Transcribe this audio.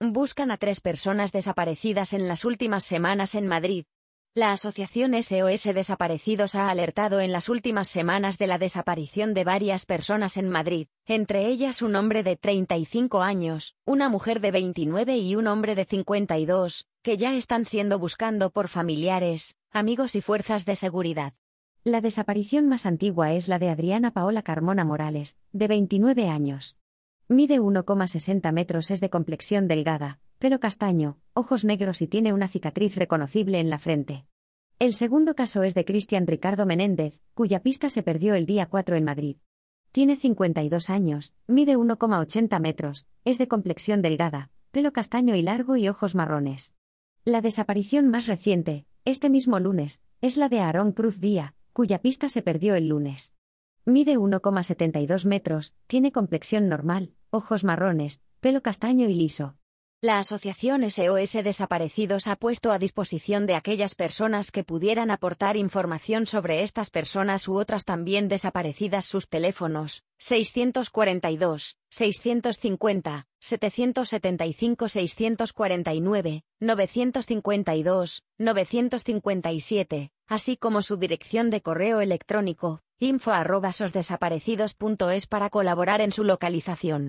Buscan a tres personas desaparecidas en las últimas semanas en Madrid. La Asociación SOS Desaparecidos ha alertado en las últimas semanas de la desaparición de varias personas en Madrid, entre ellas un hombre de 35 años, una mujer de 29 y un hombre de 52, que ya están siendo buscando por familiares, amigos y fuerzas de seguridad. La desaparición más antigua es la de Adriana Paola Carmona Morales, de 29 años. Mide 1,60 metros, es de complexión delgada, pelo castaño, ojos negros y tiene una cicatriz reconocible en la frente. El segundo caso es de Cristian Ricardo Menéndez, cuya pista se perdió el día 4 en Madrid. Tiene 52 años, mide 1,80 metros, es de complexión delgada, pelo castaño y largo y ojos marrones. La desaparición más reciente, este mismo lunes, es la de Aarón Cruz Díaz, cuya pista se perdió el lunes. Mide 1,72 metros, tiene complexión normal, ojos marrones, pelo castaño y liso. La Asociación SOS Desaparecidos ha puesto a disposición de aquellas personas que pudieran aportar información sobre estas personas u otras también desaparecidas sus teléfonos 642, 650, 775 649, 952, 957, así como su dirección de correo electrónico info arroba sosdesaparecidos.es para colaborar en su localización.